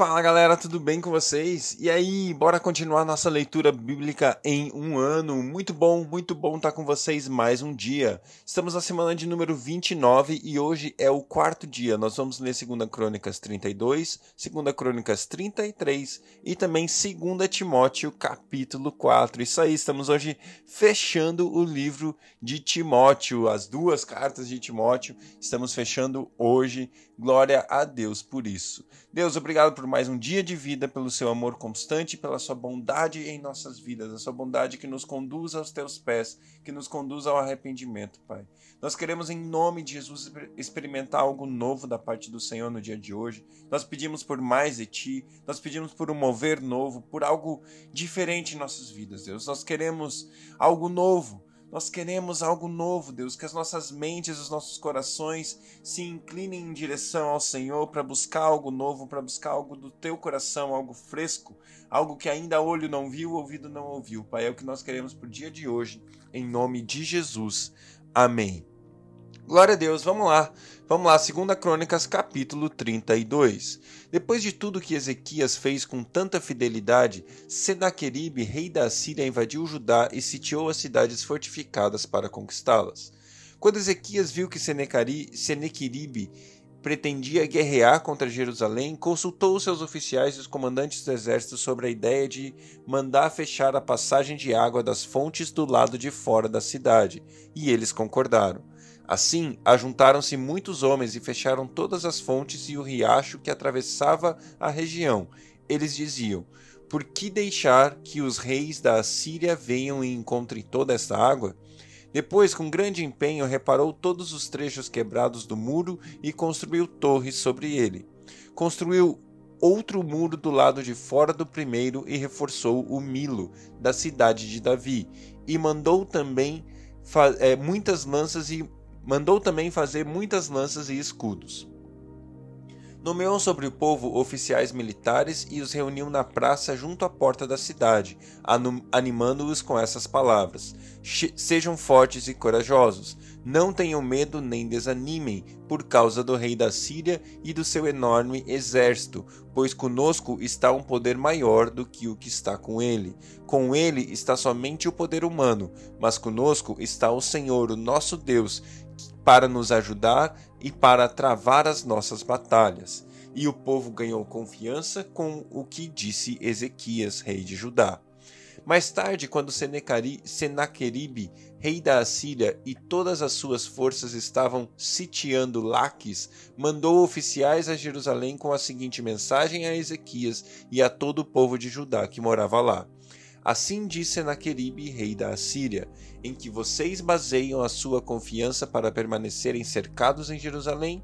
Fala galera, tudo bem com vocês? E aí, bora continuar nossa leitura bíblica em um ano. Muito bom, muito bom estar com vocês mais um dia. Estamos na semana de número 29 e hoje é o quarto dia. Nós vamos ler 2 Crônicas 32, 2 Crônicas 33 e também 2 Timóteo capítulo 4. Isso aí, estamos hoje fechando o livro de Timóteo, as duas cartas de Timóteo. Estamos fechando hoje. Glória a Deus por isso. Deus, obrigado por mais um dia de vida, pelo seu amor constante, pela sua bondade em nossas vidas, a sua bondade que nos conduz aos teus pés, que nos conduz ao arrependimento, Pai. Nós queremos, em nome de Jesus, experimentar algo novo da parte do Senhor no dia de hoje. Nós pedimos por mais de Ti, nós pedimos por um mover novo, por algo diferente em nossas vidas, Deus. Nós queremos algo novo nós queremos algo novo, Deus, que as nossas mentes, os nossos corações se inclinem em direção ao Senhor para buscar algo novo, para buscar algo do teu coração, algo fresco, algo que ainda olho não viu, ouvido não ouviu. Pai, é o que nós queremos o dia de hoje, em nome de Jesus. Amém. Glória a Deus, vamos lá. Vamos lá, 2 Crônicas, capítulo 32. Depois de tudo que Ezequias fez com tanta fidelidade, Senaqueribe, rei da Assíria, invadiu Judá e sitiou as cidades fortificadas para conquistá-las. Quando Ezequias viu que Senequeribe pretendia guerrear contra Jerusalém, consultou seus oficiais e os comandantes do exército sobre a ideia de mandar fechar a passagem de água das fontes do lado de fora da cidade, e eles concordaram. Assim, ajuntaram-se muitos homens e fecharam todas as fontes e o riacho que atravessava a região. Eles diziam: Por que deixar que os reis da Assíria venham e encontrem toda essa água? Depois, com grande empenho, reparou todos os trechos quebrados do muro e construiu torres sobre ele. Construiu outro muro do lado de fora do primeiro e reforçou o Milo, da cidade de Davi, e mandou também é, muitas lanças e Mandou também fazer muitas lanças e escudos. Nomeou sobre o povo oficiais militares e os reuniu na praça junto à porta da cidade, animando-os com essas palavras: Sejam fortes e corajosos, não tenham medo nem desanimem, por causa do rei da Síria e do seu enorme exército, pois conosco está um poder maior do que o que está com ele. Com ele está somente o poder humano, mas conosco está o Senhor, o nosso Deus, para nos ajudar e para travar as nossas batalhas. E o povo ganhou confiança com o que disse Ezequias, rei de Judá. Mais tarde, quando Senaqueribe, rei da Assíria, e todas as suas forças estavam sitiando Laques, mandou oficiais a Jerusalém com a seguinte mensagem a Ezequias e a todo o povo de Judá que morava lá. Assim disse Senaqueribe, rei da Assíria: em que vocês baseiam a sua confiança para permanecerem cercados em Jerusalém?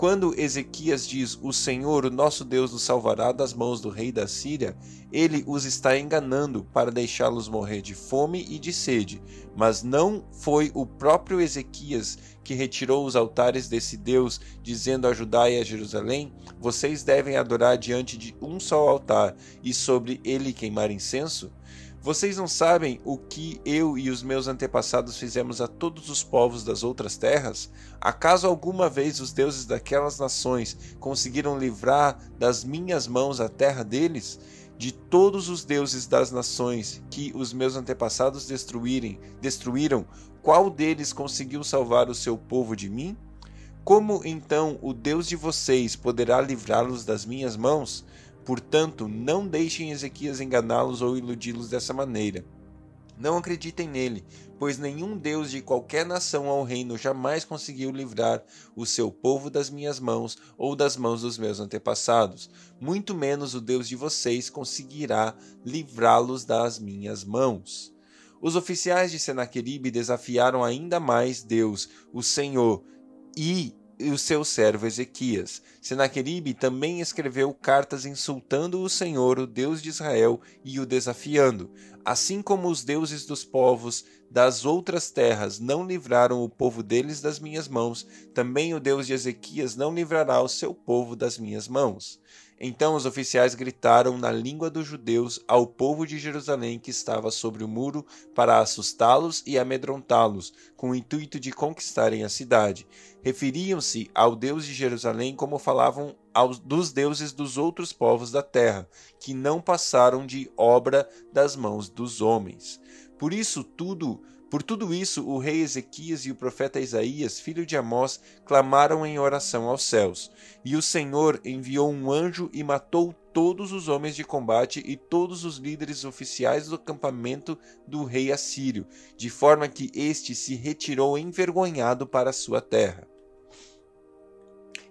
Quando Ezequias diz: O Senhor, o nosso Deus, nos salvará das mãos do rei da Síria, ele os está enganando para deixá-los morrer de fome e de sede. Mas não foi o próprio Ezequias que retirou os altares desse Deus, dizendo a Judá e a Jerusalém: Vocês devem adorar diante de um só altar e sobre ele queimar incenso? Vocês não sabem o que eu e os meus antepassados fizemos a todos os povos das outras terras? Acaso alguma vez os deuses daquelas nações conseguiram livrar das minhas mãos a terra deles? De todos os deuses das nações que os meus antepassados destruírem, destruíram, qual deles conseguiu salvar o seu povo de mim? Como então o Deus de vocês poderá livrá-los das minhas mãos? Portanto, não deixem Ezequias enganá-los ou iludi-los dessa maneira. Não acreditem nele, pois nenhum Deus de qualquer nação ou reino jamais conseguiu livrar o seu povo das minhas mãos ou das mãos dos meus antepassados. Muito menos o Deus de vocês conseguirá livrá-los das minhas mãos. Os oficiais de Senaqueribe desafiaram ainda mais Deus, o Senhor, e e o seu servo Ezequias. Senaqueribe também escreveu cartas insultando o Senhor, o Deus de Israel, e o desafiando. Assim como os deuses dos povos das outras terras não livraram o povo deles das minhas mãos, também o Deus de Ezequias não livrará o seu povo das minhas mãos. Então os oficiais gritaram na língua dos judeus ao povo de Jerusalém que estava sobre o muro para assustá-los e amedrontá-los, com o intuito de conquistarem a cidade. Referiam-se ao Deus de Jerusalém como falavam aos, dos deuses dos outros povos da terra, que não passaram de obra das mãos dos homens. Por isso tudo por tudo isso, o rei Ezequias e o profeta Isaías, filho de Amós, clamaram em oração aos céus. E o Senhor enviou um anjo e matou todos os homens de combate e todos os líderes oficiais do acampamento do rei assírio, de forma que este se retirou envergonhado para sua terra.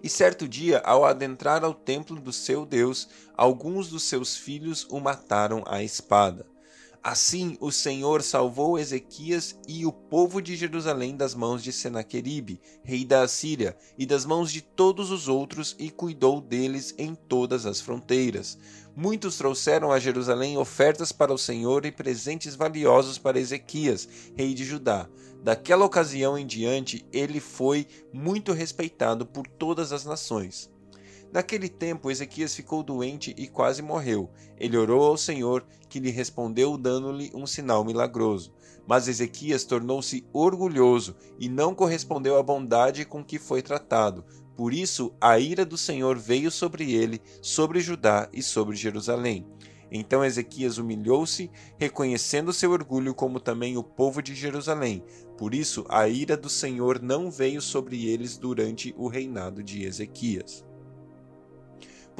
E certo dia, ao adentrar ao templo do seu Deus, alguns dos seus filhos o mataram à espada. Assim o Senhor salvou Ezequias e o povo de Jerusalém das mãos de Senaqueribe, rei da Assíria, e das mãos de todos os outros, e cuidou deles em todas as fronteiras. Muitos trouxeram a Jerusalém ofertas para o Senhor e presentes valiosos para Ezequias, rei de Judá. Daquela ocasião em diante, ele foi muito respeitado por todas as nações. Naquele tempo, Ezequias ficou doente e quase morreu. Ele orou ao Senhor, que lhe respondeu, dando-lhe um sinal milagroso. Mas Ezequias tornou-se orgulhoso e não correspondeu à bondade com que foi tratado. Por isso, a ira do Senhor veio sobre ele, sobre Judá e sobre Jerusalém. Então Ezequias humilhou-se, reconhecendo seu orgulho, como também o povo de Jerusalém. Por isso, a ira do Senhor não veio sobre eles durante o reinado de Ezequias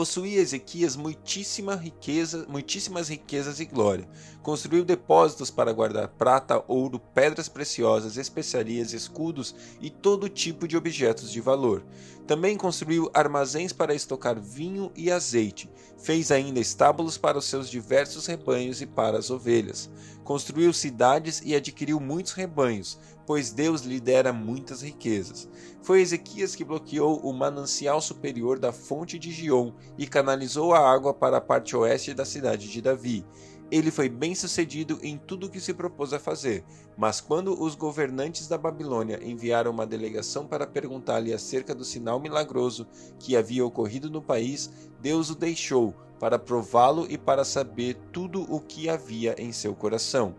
possuía Ezequias muitíssima riqueza, muitíssimas riquezas e glória. Construiu depósitos para guardar prata, ouro, pedras preciosas, especiarias, escudos e todo tipo de objetos de valor. Também construiu armazéns para estocar vinho e azeite. Fez ainda estábulos para os seus diversos rebanhos e para as ovelhas. Construiu cidades e adquiriu muitos rebanhos, pois Deus lhe dera muitas riquezas. Foi Ezequias que bloqueou o manancial superior da fonte de Gion e canalizou a água para a parte oeste da cidade de Davi. Ele foi bem sucedido em tudo o que se propôs a fazer, mas quando os governantes da Babilônia enviaram uma delegação para perguntar-lhe acerca do sinal milagroso que havia ocorrido no país, Deus o deixou para prová-lo e para saber tudo o que havia em seu coração.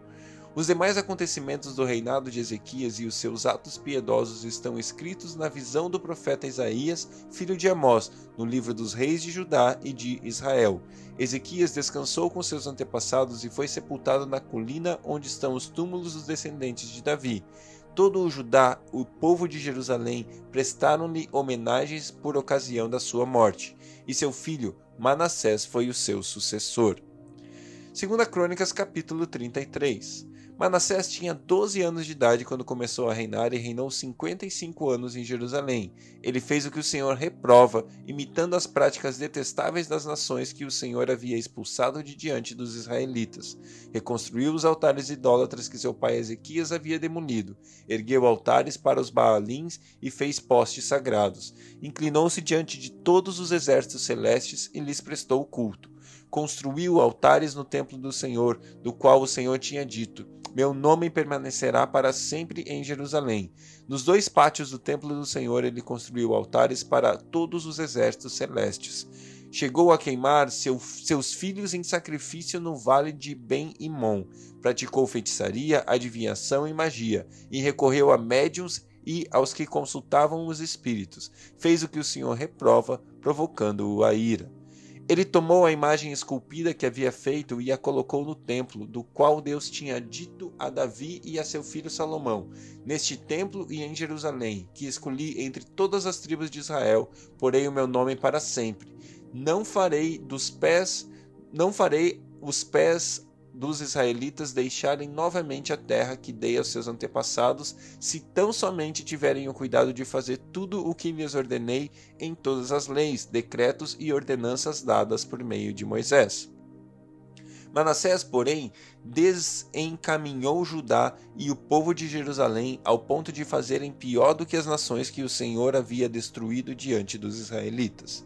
Os demais acontecimentos do reinado de Ezequias e os seus atos piedosos estão escritos na visão do profeta Isaías, filho de Amós, no livro dos reis de Judá e de Israel. Ezequias descansou com seus antepassados e foi sepultado na colina onde estão os túmulos dos descendentes de Davi. Todo o Judá, o povo de Jerusalém, prestaram-lhe homenagens por ocasião da sua morte, e seu filho Manassés foi o seu sucessor. Segunda Crônicas capítulo 33 Manassés tinha 12 anos de idade quando começou a reinar e reinou 55 anos em Jerusalém. Ele fez o que o Senhor reprova, imitando as práticas detestáveis das nações que o Senhor havia expulsado de diante dos israelitas. Reconstruiu os altares idólatras que seu pai Ezequias havia demolido, ergueu altares para os Baalins e fez postes sagrados. Inclinou-se diante de todos os exércitos celestes e lhes prestou culto construiu altares no templo do Senhor, do qual o Senhor tinha dito: Meu nome permanecerá para sempre em Jerusalém. Nos dois pátios do templo do Senhor ele construiu altares para todos os exércitos celestes. Chegou a queimar seu, seus filhos em sacrifício no vale de Ben-Imon. Praticou feitiçaria, adivinhação e magia, e recorreu a médiuns e aos que consultavam os espíritos. Fez o que o Senhor reprova, provocando-o a ira. Ele tomou a imagem esculpida que havia feito e a colocou no templo, do qual Deus tinha dito a Davi e a seu filho Salomão: Neste templo e em Jerusalém, que escolhi entre todas as tribos de Israel, porei o meu nome para sempre. Não farei dos pés, não farei os pés dos israelitas deixarem novamente a terra que dei aos seus antepassados, se tão somente tiverem o cuidado de fazer tudo o que lhes ordenei em todas as leis, decretos e ordenanças dadas por meio de Moisés. Manassés, porém, desencaminhou Judá e o povo de Jerusalém ao ponto de fazerem pior do que as nações que o Senhor havia destruído diante dos israelitas.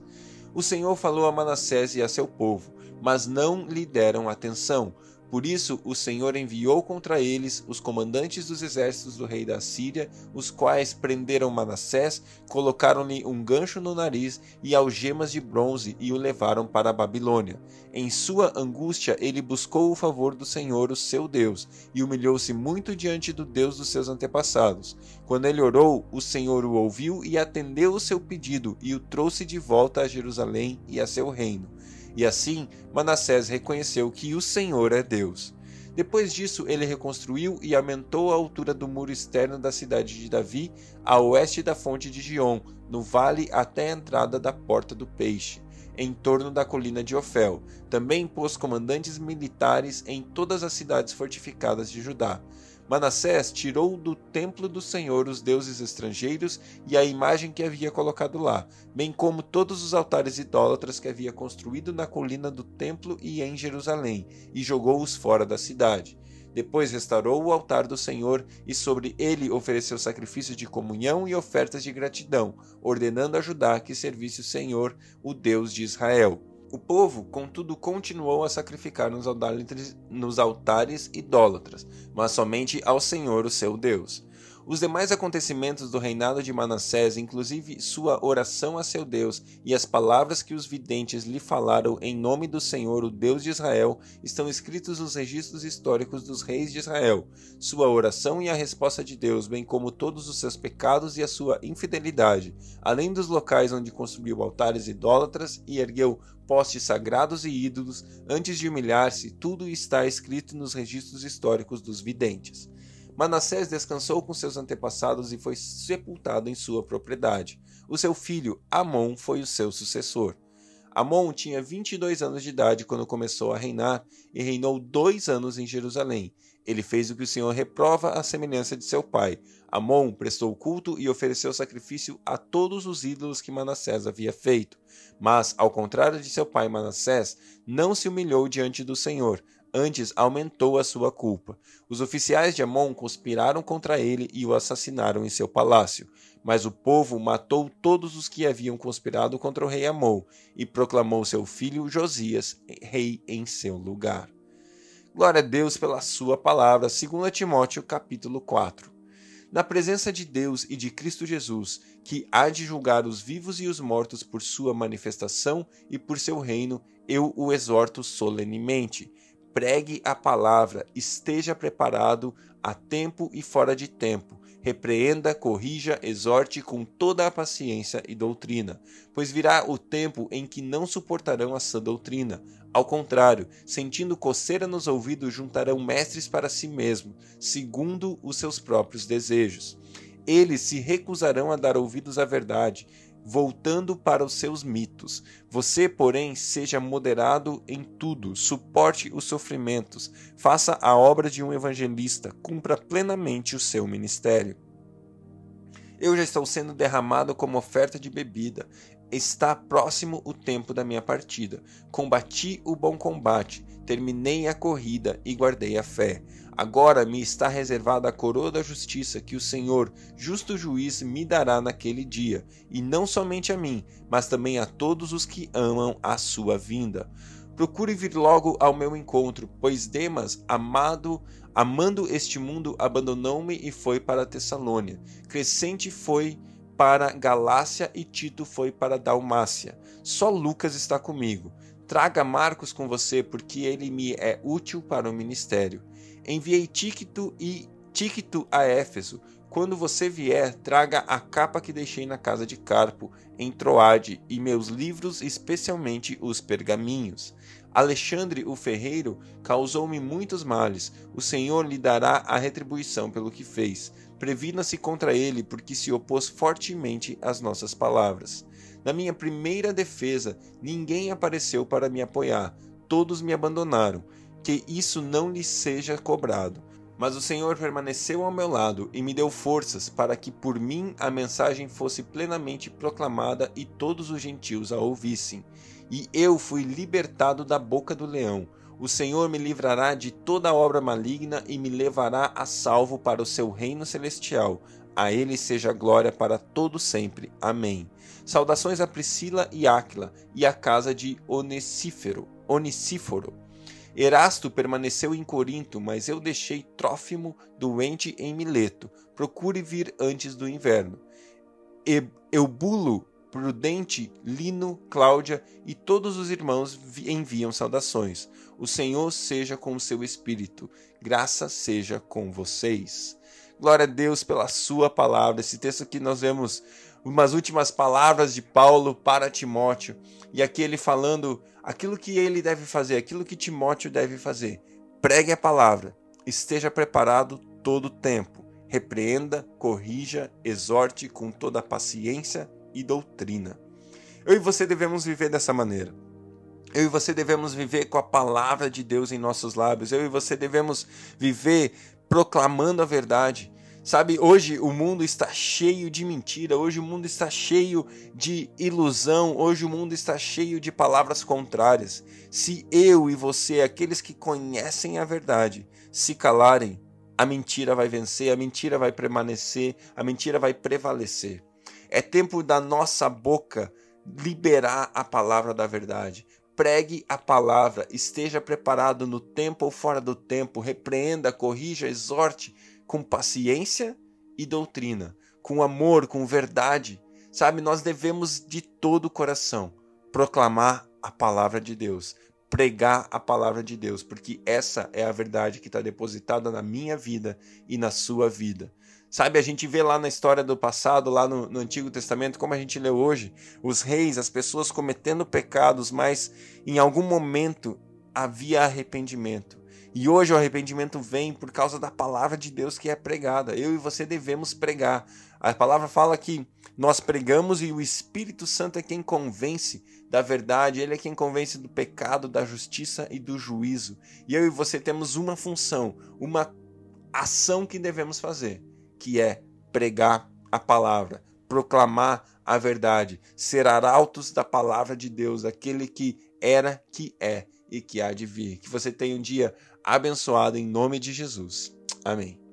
O Senhor falou a Manassés e a seu povo, mas não lhe deram atenção, Por isso o Senhor enviou contra eles os comandantes dos exércitos do rei da Síria, os quais prenderam Manassés, colocaram-lhe um gancho no nariz e algemas de bronze e o levaram para a Babilônia. Em sua angústia ele buscou o favor do Senhor, o seu Deus, e humilhou-se muito diante do Deus dos seus antepassados. Quando ele orou, o Senhor o ouviu e atendeu o seu pedido e o trouxe de volta a Jerusalém e a seu reino. E assim Manassés reconheceu que o Senhor é Deus. Depois disso, ele reconstruiu e aumentou a altura do muro externo da cidade de Davi, a oeste da fonte de Gion, no vale até a entrada da Porta do Peixe, em torno da colina de Ofel. Também pôs comandantes militares em todas as cidades fortificadas de Judá. Manassés tirou do templo do Senhor os deuses estrangeiros e a imagem que havia colocado lá, bem como todos os altares idólatras que havia construído na colina do templo e em Jerusalém, e jogou-os fora da cidade. Depois restaurou o altar do Senhor e sobre ele ofereceu sacrifícios de comunhão e ofertas de gratidão, ordenando a Judá que servisse o Senhor, o Deus de Israel. O povo, contudo, continuou a sacrificar nos altares, nos altares idólatras, mas somente ao Senhor, o seu Deus. Os demais acontecimentos do reinado de Manassés, inclusive sua oração a seu Deus e as palavras que os videntes lhe falaram em nome do Senhor, o Deus de Israel, estão escritos nos registros históricos dos reis de Israel. Sua oração e a resposta de Deus, bem como todos os seus pecados e a sua infidelidade, além dos locais onde construiu altares idólatras e ergueu postes sagrados e ídolos antes de humilhar-se, tudo está escrito nos registros históricos dos videntes. Manassés descansou com seus antepassados e foi sepultado em sua propriedade. O seu filho, Amon, foi o seu sucessor. Amon tinha 22 anos de idade quando começou a reinar e reinou dois anos em Jerusalém. Ele fez o que o Senhor reprova à semelhança de seu pai. Amon prestou culto e ofereceu sacrifício a todos os ídolos que Manassés havia feito. Mas, ao contrário de seu pai Manassés, não se humilhou diante do Senhor, antes aumentou a sua culpa. Os oficiais de Amon conspiraram contra ele e o assassinaram em seu palácio. Mas o povo matou todos os que haviam conspirado contra o rei Amon e proclamou seu filho Josias rei em seu lugar. Glória a Deus pela sua palavra, 2 Timóteo capítulo 4. Na presença de Deus e de Cristo Jesus, que há de julgar os vivos e os mortos por sua manifestação e por seu reino, eu o exorto solenemente pregue a palavra, esteja preparado a tempo e fora de tempo. Repreenda, corrija, exorte com toda a paciência e doutrina, pois virá o tempo em que não suportarão a sã doutrina. Ao contrário, sentindo coceira nos ouvidos, juntarão mestres para si mesmos, segundo os seus próprios desejos. Eles se recusarão a dar ouvidos à verdade, voltando para os seus mitos. Você, porém, seja moderado em tudo, suporte os sofrimentos, faça a obra de um evangelista, cumpra plenamente o seu ministério. Eu já estou sendo derramado como oferta de bebida. Está próximo o tempo da minha partida. Combati o bom combate, terminei a corrida e guardei a fé. Agora me está reservada a coroa da justiça que o Senhor, justo juiz, me dará naquele dia, e não somente a mim, mas também a todos os que amam a sua vinda. Procure vir logo ao meu encontro, pois Demas, amado, amando este mundo, abandonou-me e foi para Tessalônia. Crescente foi para Galácia e Tito foi para Dalmácia. Só Lucas está comigo. Traga Marcos com você, porque ele me é útil para o ministério. Enviei Tíquito e Tíquito a Éfeso. Quando você vier, traga a capa que deixei na casa de Carpo, em Troade, e meus livros, especialmente os pergaminhos. Alexandre o ferreiro causou-me muitos males. O Senhor lhe dará a retribuição pelo que fez. Previna-se contra ele, porque se opôs fortemente às nossas palavras. Na minha primeira defesa, ninguém apareceu para me apoiar. Todos me abandonaram que isso não lhe seja cobrado. Mas o Senhor permaneceu ao meu lado e me deu forças para que por mim a mensagem fosse plenamente proclamada e todos os gentios a ouvissem. E eu fui libertado da boca do leão. O Senhor me livrará de toda obra maligna e me levará a salvo para o seu reino celestial. A ele seja glória para todo sempre. Amém. Saudações a Priscila e Áquila e à casa de Onesífero. Onicíforo. Erasto permaneceu em Corinto, mas eu deixei Trófimo doente em Mileto. Procure vir antes do inverno. Eubulo, Prudente, Lino, Cláudia e todos os irmãos enviam saudações. O Senhor seja com o seu espírito. Graça seja com vocês. Glória a Deus pela sua palavra. Esse texto que nós vemos umas últimas palavras de Paulo para Timóteo, e aqui ele falando aquilo que ele deve fazer, aquilo que Timóteo deve fazer. Pregue a palavra, esteja preparado todo o tempo, repreenda, corrija, exorte com toda a paciência e doutrina. Eu e você devemos viver dessa maneira. Eu e você devemos viver com a palavra de Deus em nossos lábios. Eu e você devemos viver proclamando a verdade, Sabe, hoje o mundo está cheio de mentira, hoje o mundo está cheio de ilusão, hoje o mundo está cheio de palavras contrárias. Se eu e você, aqueles que conhecem a verdade, se calarem, a mentira vai vencer, a mentira vai permanecer, a mentira vai prevalecer. É tempo da nossa boca liberar a palavra da verdade. Pregue a palavra, esteja preparado no tempo ou fora do tempo, repreenda, corrija, exorte com paciência e doutrina, com amor, com verdade. Sabe, nós devemos de todo o coração proclamar a palavra de Deus, pregar a palavra de Deus, porque essa é a verdade que está depositada na minha vida e na sua vida. Sabe, a gente vê lá na história do passado, lá no, no, Antigo Testamento, como a gente lê hoje, os reis, as pessoas cometendo pecados, mas em algum momento havia arrependimento. E hoje o arrependimento vem por causa da palavra de Deus que é pregada. Eu e você devemos pregar. A palavra fala que nós pregamos e o Espírito Santo é quem convence da verdade, ele é quem convence do pecado, da justiça e do juízo. E eu e você temos uma função, uma ação que devemos fazer, que é pregar a palavra, proclamar a verdade, ser arautos da palavra de Deus, aquele que era, que é e que há de vir. Que você tenha um dia abençoado em nome de Jesus. Amém.